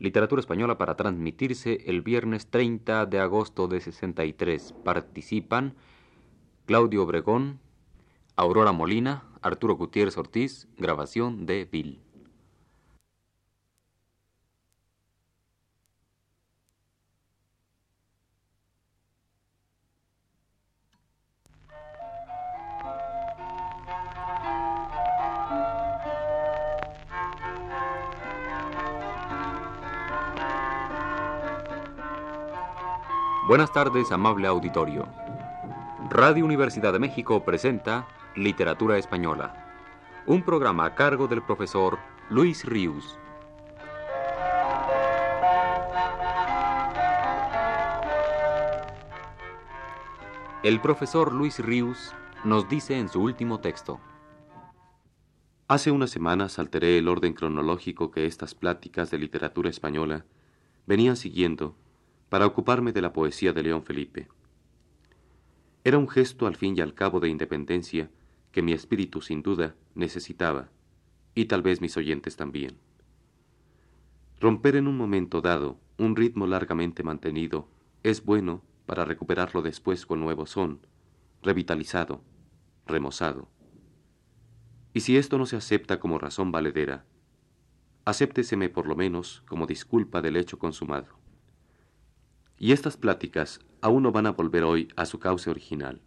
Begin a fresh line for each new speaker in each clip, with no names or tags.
literatura española para transmitirse el viernes 30 de agosto de 63. Participan Claudio Obregón, Aurora Molina, Arturo Gutiérrez Ortiz, grabación de Bill. Buenas tardes, amable auditorio. Radio Universidad de México presenta Literatura Española, un programa a cargo del profesor Luis Ríos. El profesor Luis Ríos nos dice en su último texto.
Hace unas semanas alteré el orden cronológico que estas pláticas de literatura española venían siguiendo para ocuparme de la poesía de León Felipe. Era un gesto al fin y al cabo de independencia que mi espíritu sin duda necesitaba, y tal vez mis oyentes también. Romper en un momento dado un ritmo largamente mantenido es bueno para recuperarlo después con nuevo son, revitalizado, remozado. Y si esto no se acepta como razón valedera, acépteseme por lo menos como disculpa del hecho consumado. Y estas pláticas aún no van a volver hoy a su cauce original.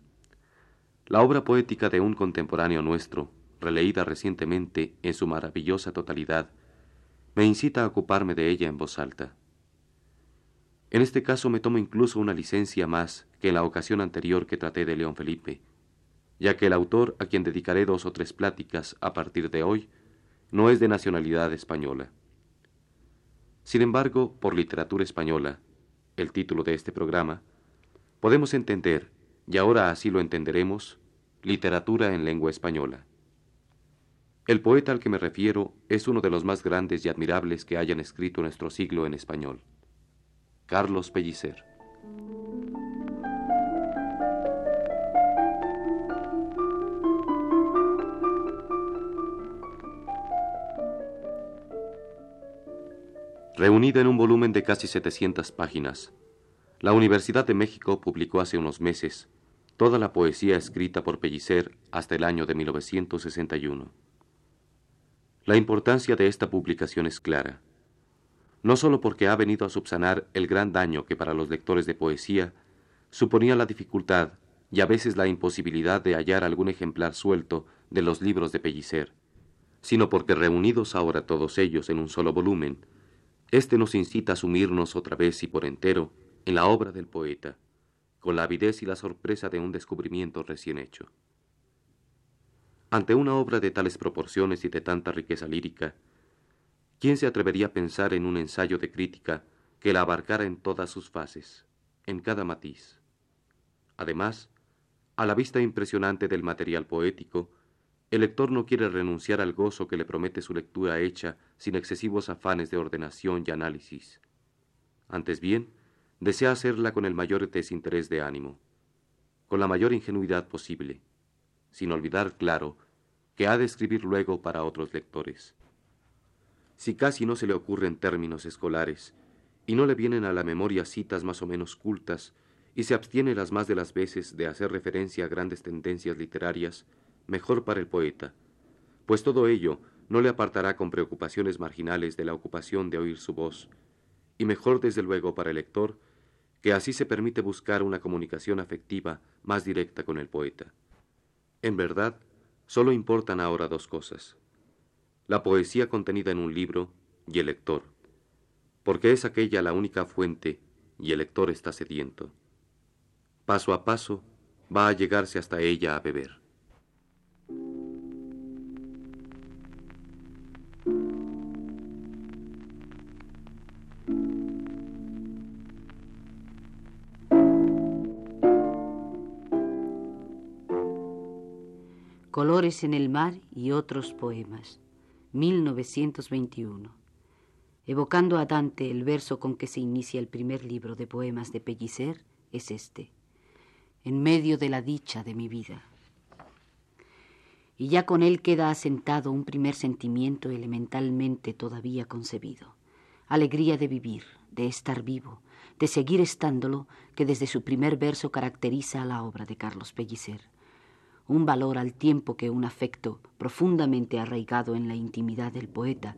La obra poética de un contemporáneo nuestro, releída recientemente en su maravillosa totalidad, me incita a ocuparme de ella en voz alta. En este caso me tomo incluso una licencia más que en la ocasión anterior que traté de León Felipe, ya que el autor a quien dedicaré dos o tres pláticas a partir de hoy no es de nacionalidad española. Sin embargo, por literatura española, el título de este programa, podemos entender, y ahora así lo entenderemos, literatura en lengua española. El poeta al que me refiero es uno de los más grandes y admirables que hayan escrito nuestro siglo en español, Carlos Pellicer. Reunida en un volumen de casi 700 páginas, la Universidad de México publicó hace unos meses toda la poesía escrita por Pellicer hasta el año de 1961. La importancia de esta publicación es clara, no sólo porque ha venido a subsanar el gran daño que para los lectores de poesía suponía la dificultad y a veces la imposibilidad de hallar algún ejemplar suelto de los libros de Pellicer, sino porque reunidos ahora todos ellos en un solo volumen, este nos incita a sumirnos otra vez y por entero en la obra del poeta, con la avidez y la sorpresa de un descubrimiento recién hecho. Ante una obra de tales proporciones y de tanta riqueza lírica, ¿quién se atrevería a pensar en un ensayo de crítica que la abarcara en todas sus fases, en cada matiz? Además, a la vista impresionante del material poético, el lector no quiere renunciar al gozo que le promete su lectura hecha sin excesivos afanes de ordenación y análisis. Antes bien, desea hacerla con el mayor desinterés de ánimo, con la mayor ingenuidad posible, sin olvidar, claro, que ha de escribir luego para otros lectores. Si casi no se le ocurren términos escolares, y no le vienen a la memoria citas más o menos cultas, y se abstiene las más de las veces de hacer referencia a grandes tendencias literarias, mejor para el poeta, pues todo ello no le apartará con preocupaciones marginales de la ocupación de oír su voz, y mejor desde luego para el lector, que así se permite buscar una comunicación afectiva más directa con el poeta. En verdad, solo importan ahora dos cosas, la poesía contenida en un libro y el lector, porque es aquella la única fuente y el lector está sediento. Paso a paso va a llegarse hasta ella a beber.
Colores en el mar y otros poemas. 1921. Evocando a Dante, el verso con que se inicia el primer libro de poemas de Pellicer es este. En medio de la dicha de mi vida. Y ya con él queda asentado un primer sentimiento elementalmente todavía concebido. alegría de vivir, de estar vivo, de seguir estándolo, que desde su primer verso caracteriza a la obra de Carlos Pellicer. Un valor al tiempo que un afecto profundamente arraigado en la intimidad del poeta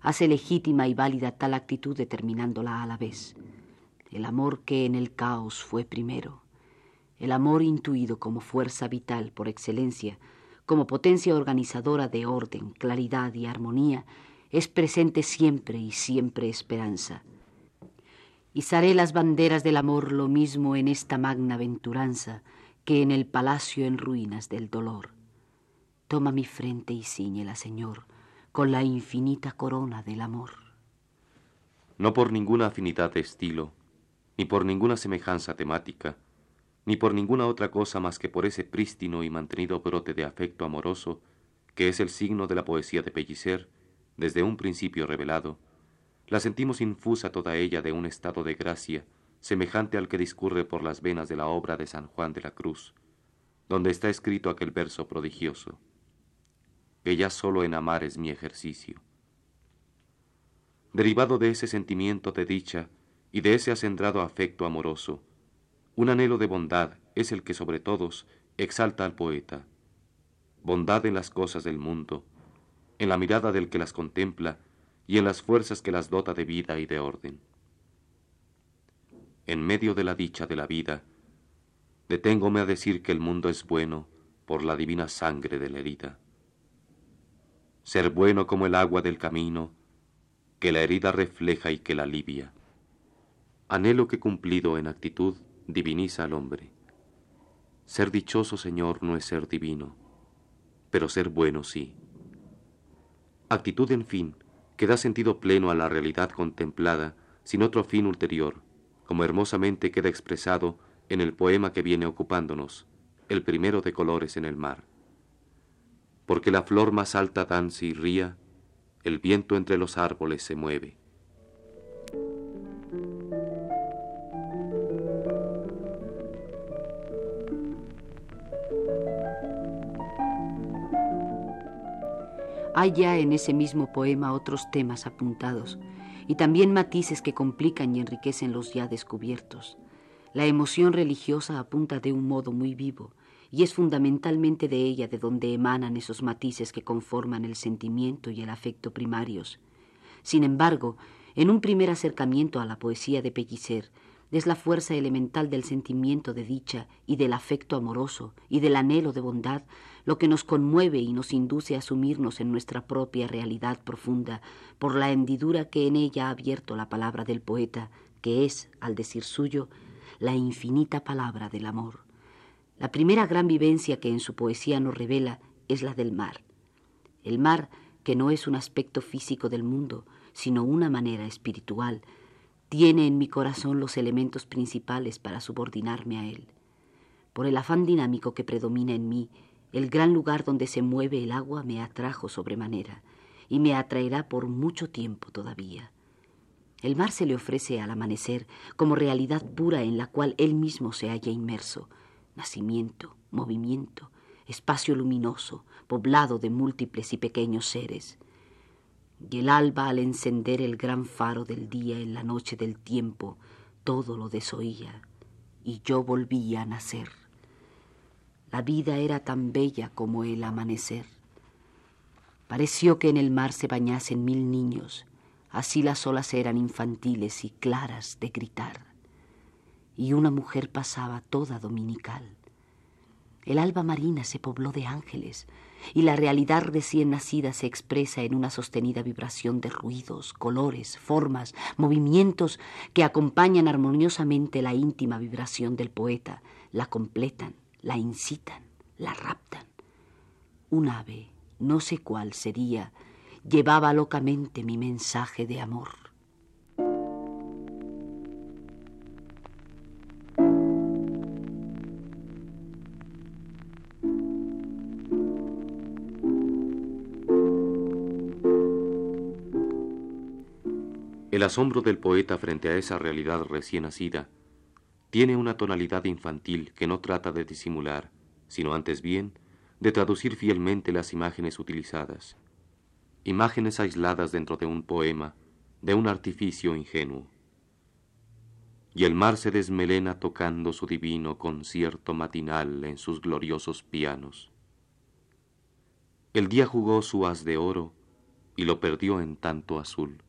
hace legítima y válida tal actitud determinándola a la vez. El amor que en el caos fue primero, el amor intuido como fuerza vital por excelencia, como potencia organizadora de orden, claridad y armonía, es presente siempre y siempre esperanza. Izaré las banderas del amor lo mismo en esta magna aventuranza que en el palacio en ruinas del dolor. Toma mi frente y ciñela, Señor, con la infinita corona del amor.
No por ninguna afinidad de estilo, ni por ninguna semejanza temática, ni por ninguna otra cosa más que por ese prístino y mantenido brote de afecto amoroso que es el signo de la poesía de Pellicer, desde un principio revelado, la sentimos infusa toda ella de un estado de gracia semejante al que discurre por las venas de la obra de San Juan de la Cruz, donde está escrito aquel verso prodigioso, que ya solo en amar es mi ejercicio. Derivado de ese sentimiento de dicha y de ese acendrado afecto amoroso, un anhelo de bondad es el que sobre todos exalta al poeta. Bondad en las cosas del mundo, en la mirada del que las contempla y en las fuerzas que las dota de vida y de orden. En medio de la dicha de la vida, deténgome a decir que el mundo es bueno por la divina sangre de la herida. Ser bueno como el agua del camino, que la herida refleja y que la alivia. Anhelo que cumplido en actitud diviniza al hombre. Ser dichoso, Señor, no es ser divino, pero ser bueno sí. Actitud, en fin, que da sentido pleno a la realidad contemplada, sin otro fin ulterior, como hermosamente queda expresado en el poema que viene ocupándonos, el primero de colores en el mar. Porque la flor más alta danza y ría, el viento entre los árboles se mueve.
Hay ya en ese mismo poema otros temas apuntados y también matices que complican y enriquecen los ya descubiertos. La emoción religiosa apunta de un modo muy vivo y es fundamentalmente de ella de donde emanan esos matices que conforman el sentimiento y el afecto primarios. Sin embargo, en un primer acercamiento a la poesía de Pellicer, es la fuerza elemental del sentimiento de dicha y del afecto amoroso y del anhelo de bondad lo que nos conmueve y nos induce a sumirnos en nuestra propia realidad profunda por la hendidura que en ella ha abierto la palabra del poeta, que es, al decir suyo, la infinita palabra del amor. La primera gran vivencia que en su poesía nos revela es la del mar. El mar, que no es un aspecto físico del mundo, sino una manera espiritual, tiene en mi corazón los elementos principales para subordinarme a él. Por el afán dinámico que predomina en mí, el gran lugar donde se mueve el agua me atrajo sobremanera y me atraerá por mucho tiempo todavía. El mar se le ofrece al amanecer como realidad pura en la cual él mismo se halla inmerso, nacimiento, movimiento, espacio luminoso, poblado de múltiples y pequeños seres y el alba al encender el gran faro del día en la noche del tiempo, todo lo desoía, y yo volvía a nacer. La vida era tan bella como el amanecer. Pareció que en el mar se bañasen mil niños, así las olas eran infantiles y claras de gritar. Y una mujer pasaba toda dominical. El alba marina se pobló de ángeles, y la realidad recién nacida se expresa en una sostenida vibración de ruidos, colores, formas, movimientos que acompañan armoniosamente la íntima vibración del poeta, la completan, la incitan, la raptan. Un ave, no sé cuál sería, llevaba locamente mi mensaje de amor.
El asombro del poeta frente a esa realidad recién nacida tiene una tonalidad infantil que no trata de disimular, sino antes bien de traducir fielmente las imágenes utilizadas. Imágenes aisladas dentro de un poema de un artificio ingenuo. Y el mar se desmelena tocando su divino concierto matinal en sus gloriosos pianos. El día jugó su haz de oro y lo perdió en tanto azul.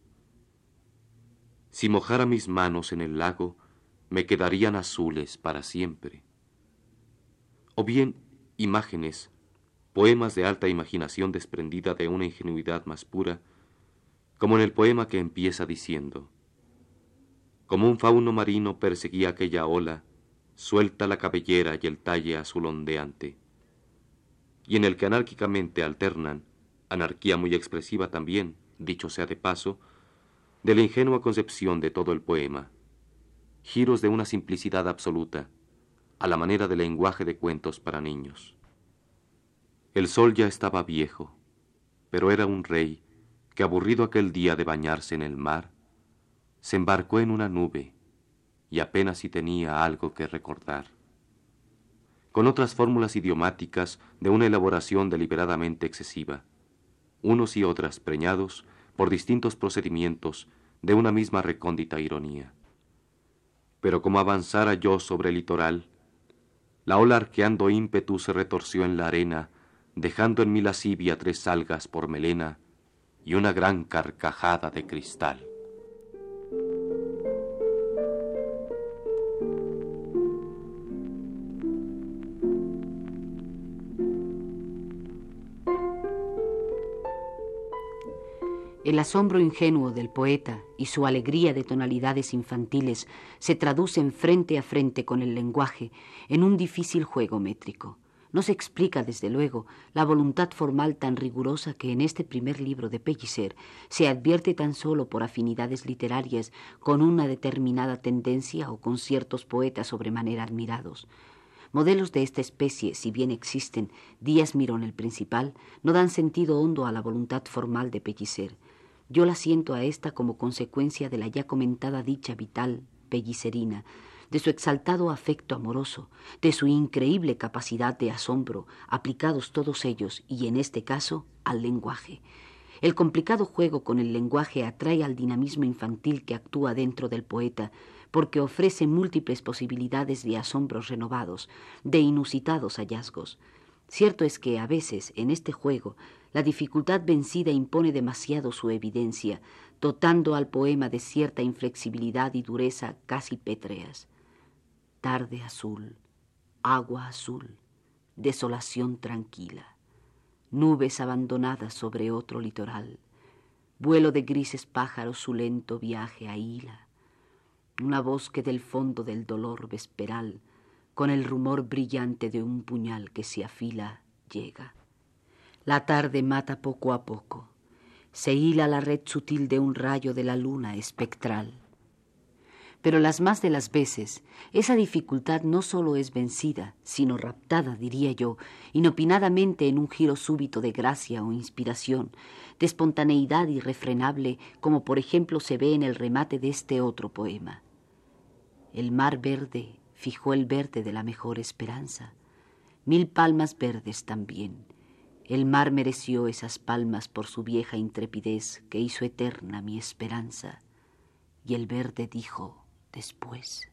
Si mojara mis manos en el lago, me quedarían azules para siempre. O bien imágenes, poemas de alta imaginación desprendida de una ingenuidad más pura, como en el poema que empieza diciendo, como un fauno marino perseguía aquella ola, suelta la cabellera y el talle azul ondeante, y en el que anárquicamente alternan, anarquía muy expresiva también, dicho sea de paso, de la ingenua concepción de todo el poema, giros de una simplicidad absoluta, a la manera de lenguaje de cuentos para niños. El sol ya estaba viejo, pero era un rey que aburrido aquel día de bañarse en el mar, se embarcó en una nube y apenas si tenía algo que recordar. Con otras fórmulas idiomáticas de una elaboración deliberadamente excesiva, unos y otras preñados por distintos procedimientos de una misma recóndita ironía. Pero como avanzara yo sobre el litoral, la ola arqueando ímpetu se retorció en la arena, dejando en mi lascivia tres algas por melena y una gran carcajada de cristal.
El asombro ingenuo del poeta y su alegría de tonalidades infantiles se traducen frente a frente con el lenguaje en un difícil juego métrico. No se explica, desde luego, la voluntad formal tan rigurosa que en este primer libro de Pellicer se advierte tan solo por afinidades literarias con una determinada tendencia o con ciertos poetas sobremanera admirados. Modelos de esta especie, si bien existen, Díaz Mirón el principal, no dan sentido hondo a la voluntad formal de Pellicer. Yo la siento a esta como consecuencia de la ya comentada dicha vital pellicerina, de su exaltado afecto amoroso, de su increíble capacidad de asombro, aplicados todos ellos, y en este caso, al lenguaje. El complicado juego con el lenguaje atrae al dinamismo infantil que actúa dentro del poeta, porque ofrece múltiples posibilidades de asombros renovados, de inusitados hallazgos. Cierto es que a veces, en este juego, la dificultad vencida impone demasiado su evidencia, dotando al poema de cierta inflexibilidad y dureza casi pétreas. Tarde azul, agua azul, desolación tranquila, nubes abandonadas sobre otro litoral, vuelo de grises pájaros su lento viaje a hila, una voz que del fondo del dolor vesperal, con el rumor brillante de un puñal que se afila, llega. La tarde mata poco a poco. Se hila la red sutil de un rayo de la luna espectral. Pero las más de las veces, esa dificultad no solo es vencida, sino raptada, diría yo, inopinadamente en un giro súbito de gracia o inspiración, de espontaneidad irrefrenable, como por ejemplo se ve en el remate de este otro poema. El mar verde fijó el verde de la mejor esperanza, mil palmas verdes también, el mar mereció esas palmas por su vieja intrepidez que hizo eterna mi esperanza. Y el verde dijo después.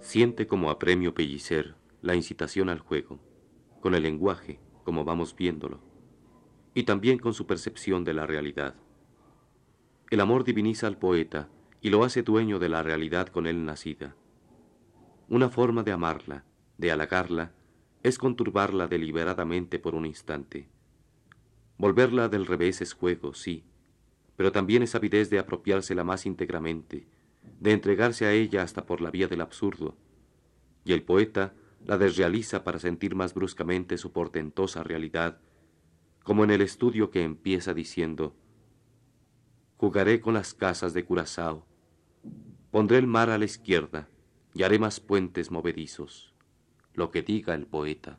Siente como apremio Pellicer la incitación al juego, con el lenguaje, como vamos viéndolo y también con su percepción de la realidad. El amor diviniza al poeta y lo hace dueño de la realidad con él nacida. Una forma de amarla, de halagarla, es conturbarla deliberadamente por un instante. Volverla del revés es juego, sí, pero también es avidez de apropiársela más íntegramente, de entregarse a ella hasta por la vía del absurdo, y el poeta la desrealiza para sentir más bruscamente su portentosa realidad como en el estudio que empieza diciendo, Jugaré con las casas de Curazao, pondré el mar a la izquierda y haré más puentes movedizos, lo que diga el poeta.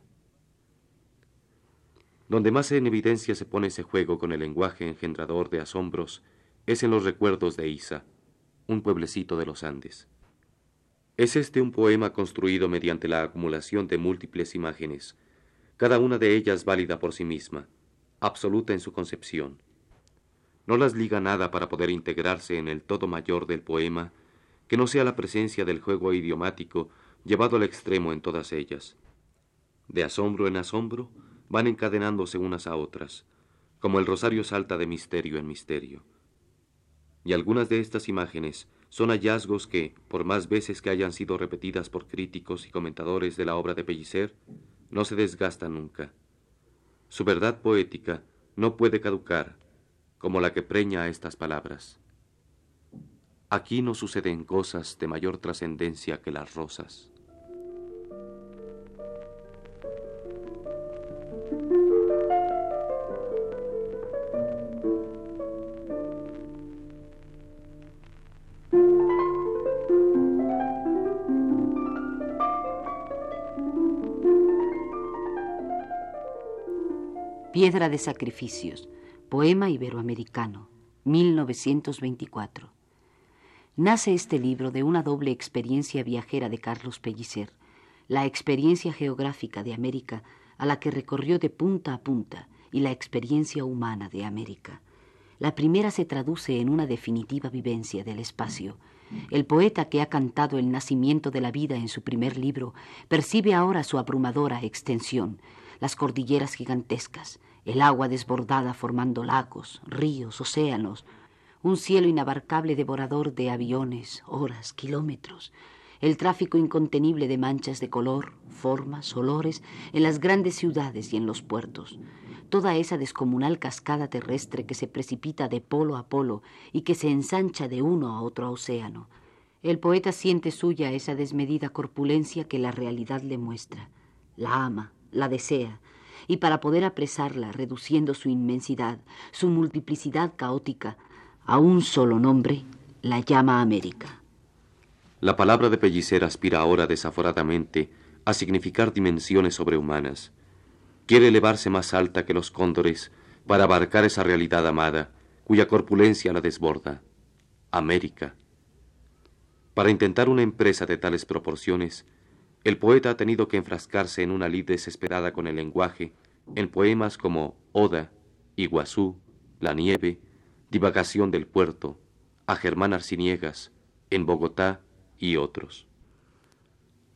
Donde más en evidencia se pone ese juego con el lenguaje engendrador de asombros es en los recuerdos de Isa, un pueblecito de los Andes. Es este un poema construido mediante la acumulación de múltiples imágenes, cada una de ellas válida por sí misma, absoluta en su concepción. No las liga nada para poder integrarse en el todo mayor del poema, que no sea la presencia del juego idiomático llevado al extremo en todas ellas. De asombro en asombro van encadenándose unas a otras, como el rosario salta de misterio en misterio. Y algunas de estas imágenes son hallazgos que, por más veces que hayan sido repetidas por críticos y comentadores de la obra de Pellicer, no se desgastan nunca. Su verdad poética no puede caducar, como la que preña a estas palabras. Aquí no suceden cosas de mayor trascendencia que las rosas.
Piedra de Sacrificios, poema iberoamericano, 1924. Nace este libro de una doble experiencia viajera de Carlos Pellicer, la experiencia geográfica de América a la que recorrió de punta a punta y la experiencia humana de América. La primera se traduce en una definitiva vivencia del espacio. El poeta que ha cantado el nacimiento de la vida en su primer libro percibe ahora su abrumadora extensión, las cordilleras gigantescas, el agua desbordada formando lagos, ríos, océanos, un cielo inabarcable devorador de aviones, horas, kilómetros, el tráfico incontenible de manchas de color, formas, olores en las grandes ciudades y en los puertos, toda esa descomunal cascada terrestre que se precipita de polo a polo y que se ensancha de uno a otro océano. El poeta siente suya esa desmedida corpulencia que la realidad le muestra, la ama, la desea, y para poder apresarla, reduciendo su inmensidad, su multiplicidad caótica, a un solo nombre, la llama América.
La palabra de Pellicer aspira ahora desaforadamente a significar dimensiones sobrehumanas. Quiere elevarse más alta que los cóndores para abarcar esa realidad amada, cuya corpulencia la desborda. América. Para intentar una empresa de tales proporciones, el poeta ha tenido que enfrascarse en una lid desesperada con el lenguaje, en poemas como Oda, Iguazú, La Nieve, Divagación del Puerto, A Germán Arciniegas, En Bogotá y otros.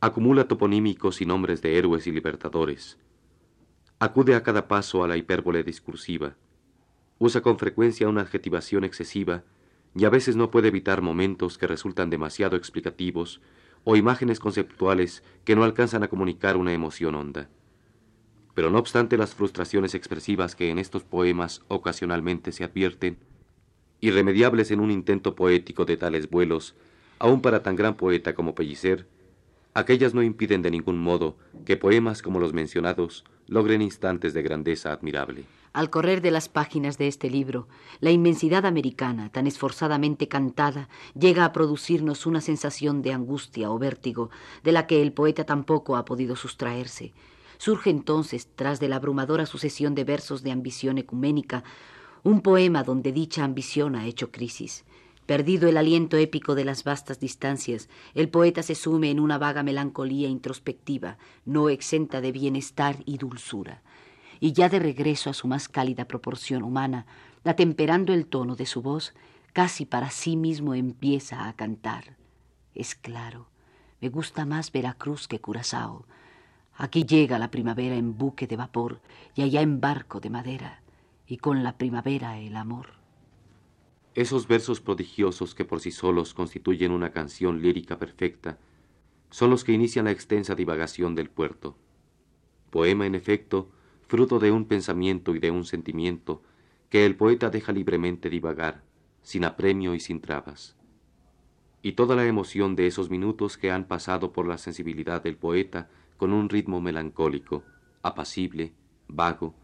Acumula toponímicos y nombres de héroes y libertadores. Acude a cada paso a la hipérbole discursiva. Usa con frecuencia una adjetivación excesiva y a veces no puede evitar momentos que resultan demasiado explicativos o imágenes conceptuales que no alcanzan a comunicar una emoción honda. Pero no obstante las frustraciones expresivas que en estos poemas ocasionalmente se advierten, irremediables en un intento poético de tales vuelos, aun para tan gran poeta como Pellicer, aquellas no impiden de ningún modo que poemas como los mencionados logren instantes de grandeza admirable.
Al correr de las páginas de este libro, la inmensidad americana, tan esforzadamente cantada, llega a producirnos una sensación de angustia o vértigo, de la que el poeta tampoco ha podido sustraerse. Surge entonces, tras de la abrumadora sucesión de versos de ambición ecuménica, un poema donde dicha ambición ha hecho crisis. Perdido el aliento épico de las vastas distancias, el poeta se sume en una vaga melancolía introspectiva, no exenta de bienestar y dulzura y ya de regreso a su más cálida proporción humana, atemperando el tono de su voz, casi para sí mismo empieza a cantar. Es claro, me gusta más Veracruz que Curazao. Aquí llega la primavera en buque de vapor y allá en barco de madera, y con la primavera el amor.
Esos versos prodigiosos que por sí solos constituyen una canción lírica perfecta son los que inician la extensa divagación del puerto. Poema, en efecto, fruto de un pensamiento y de un sentimiento que el poeta deja libremente divagar, sin apremio y sin trabas. Y toda la emoción de esos minutos que han pasado por la sensibilidad del poeta con un ritmo melancólico, apacible, vago,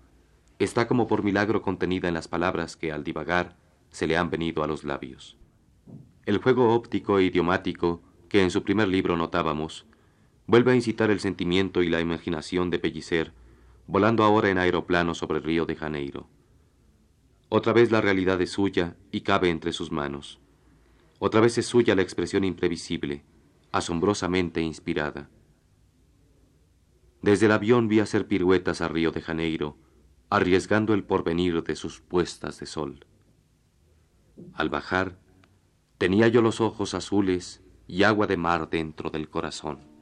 está como por milagro contenida en las palabras que al divagar se le han venido a los labios. El juego óptico e idiomático que en su primer libro notábamos, vuelve a incitar el sentimiento y la imaginación de Pellicer volando ahora en aeroplano sobre el río de Janeiro. Otra vez la realidad es suya y cabe entre sus manos. Otra vez es suya la expresión imprevisible, asombrosamente inspirada. Desde el avión vi hacer piruetas a Río de Janeiro, arriesgando el porvenir de sus puestas de sol. Al bajar, tenía yo los ojos azules y agua de mar dentro del corazón.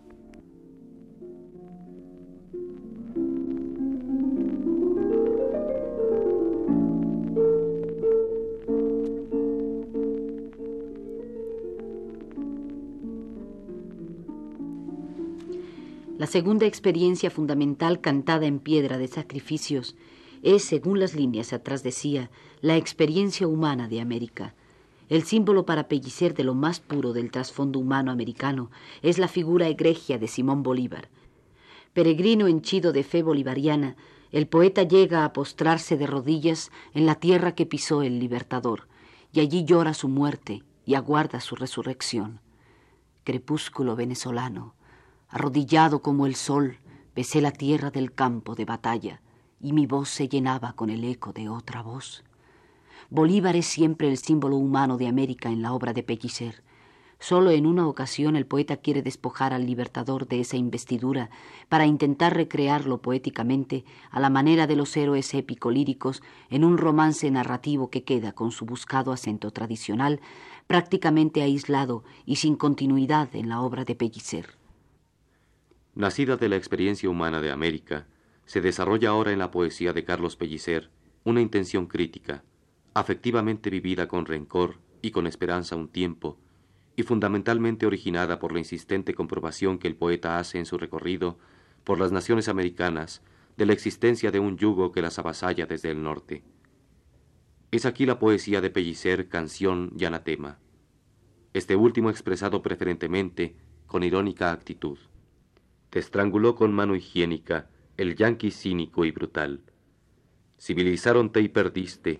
La segunda experiencia fundamental cantada en piedra de sacrificios es, según las líneas atrás decía, la experiencia humana de América. El símbolo para Pellicer de lo más puro del trasfondo humano americano es la figura egregia de Simón Bolívar. Peregrino henchido de fe bolivariana, el poeta llega a postrarse de rodillas en la tierra que pisó el libertador, y allí llora su muerte y aguarda su resurrección. Crepúsculo venezolano, Arrodillado como el sol, besé la tierra del campo de batalla y mi voz se llenaba con el eco de otra voz. Bolívar es siempre el símbolo humano de América en la obra de Pellicer. Solo en una ocasión el poeta quiere despojar al libertador de esa investidura para intentar recrearlo poéticamente a la manera de los héroes épico-líricos en un romance narrativo que queda con su buscado acento tradicional prácticamente aislado y sin continuidad en la obra de Pellicer
nacida de la experiencia humana de América, se desarrolla ahora en la poesía de Carlos Pellicer una intención crítica, afectivamente vivida con rencor y con esperanza un tiempo, y fundamentalmente originada por la insistente comprobación que el poeta hace en su recorrido por las naciones americanas de la existencia de un yugo que las avasalla desde el norte. Es aquí la poesía de Pellicer canción y anatema, este último expresado preferentemente con irónica actitud. Te estranguló con mano higiénica el yanqui cínico y brutal. Civilizaronte y perdiste,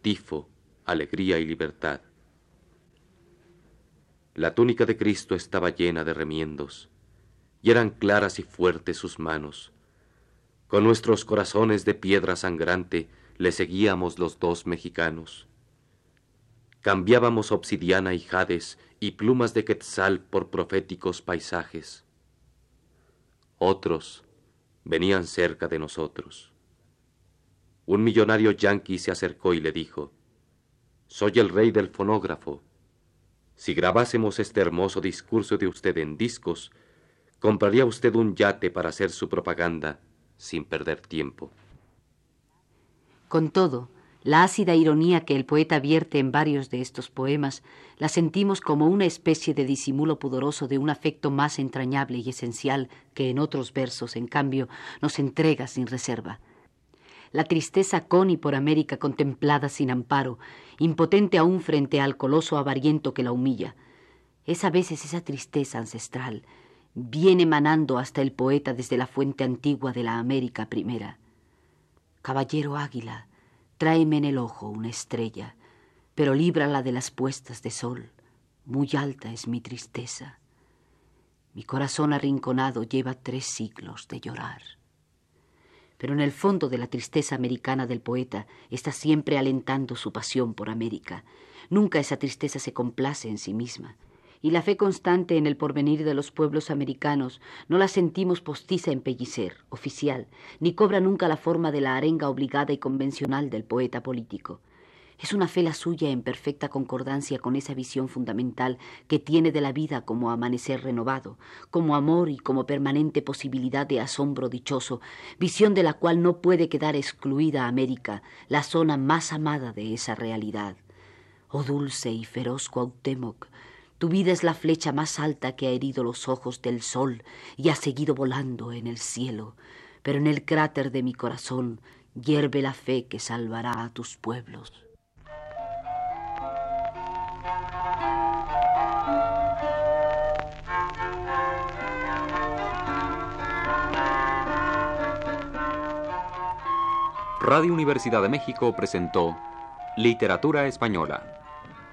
tifo, alegría y libertad. La túnica de Cristo estaba llena de remiendos, y eran claras y fuertes sus manos. Con nuestros corazones de piedra sangrante le seguíamos los dos mexicanos. Cambiábamos obsidiana y jades y plumas de quetzal por proféticos paisajes. Otros venían cerca de nosotros. Un millonario yanqui se acercó y le dijo, Soy el rey del fonógrafo. Si grabásemos este hermoso discurso de usted en discos, compraría usted un yate para hacer su propaganda sin perder tiempo.
Con todo, la ácida ironía que el poeta vierte en varios de estos poemas la sentimos como una especie de disimulo pudoroso de un afecto más entrañable y esencial que en otros versos, en cambio, nos entrega sin reserva. La tristeza con y por América contemplada sin amparo, impotente aún frente al coloso avariento que la humilla. Es a veces esa tristeza ancestral, viene manando hasta el poeta desde la fuente antigua de la América primera. Caballero Águila, Tráeme en el ojo una estrella, pero líbrala de las puestas de sol. Muy alta es mi tristeza. Mi corazón arrinconado lleva tres siglos de llorar. Pero en el fondo de la tristeza americana del poeta está siempre alentando su pasión por América. Nunca esa tristeza se complace en sí misma y la fe constante en el porvenir de los pueblos americanos no la sentimos postiza en pellicer, oficial, ni cobra nunca la forma de la arenga obligada y convencional del poeta político. Es una fe la suya en perfecta concordancia con esa visión fundamental que tiene de la vida como amanecer renovado, como amor y como permanente posibilidad de asombro dichoso, visión de la cual no puede quedar excluida América, la zona más amada de esa realidad. Oh dulce y feroz Cuauhtémoc, tu vida es la flecha más alta que ha herido los ojos del sol y ha seguido volando en el cielo, pero en el cráter de mi corazón hierve la fe que salvará a tus pueblos.
Radio Universidad de México presentó Literatura Española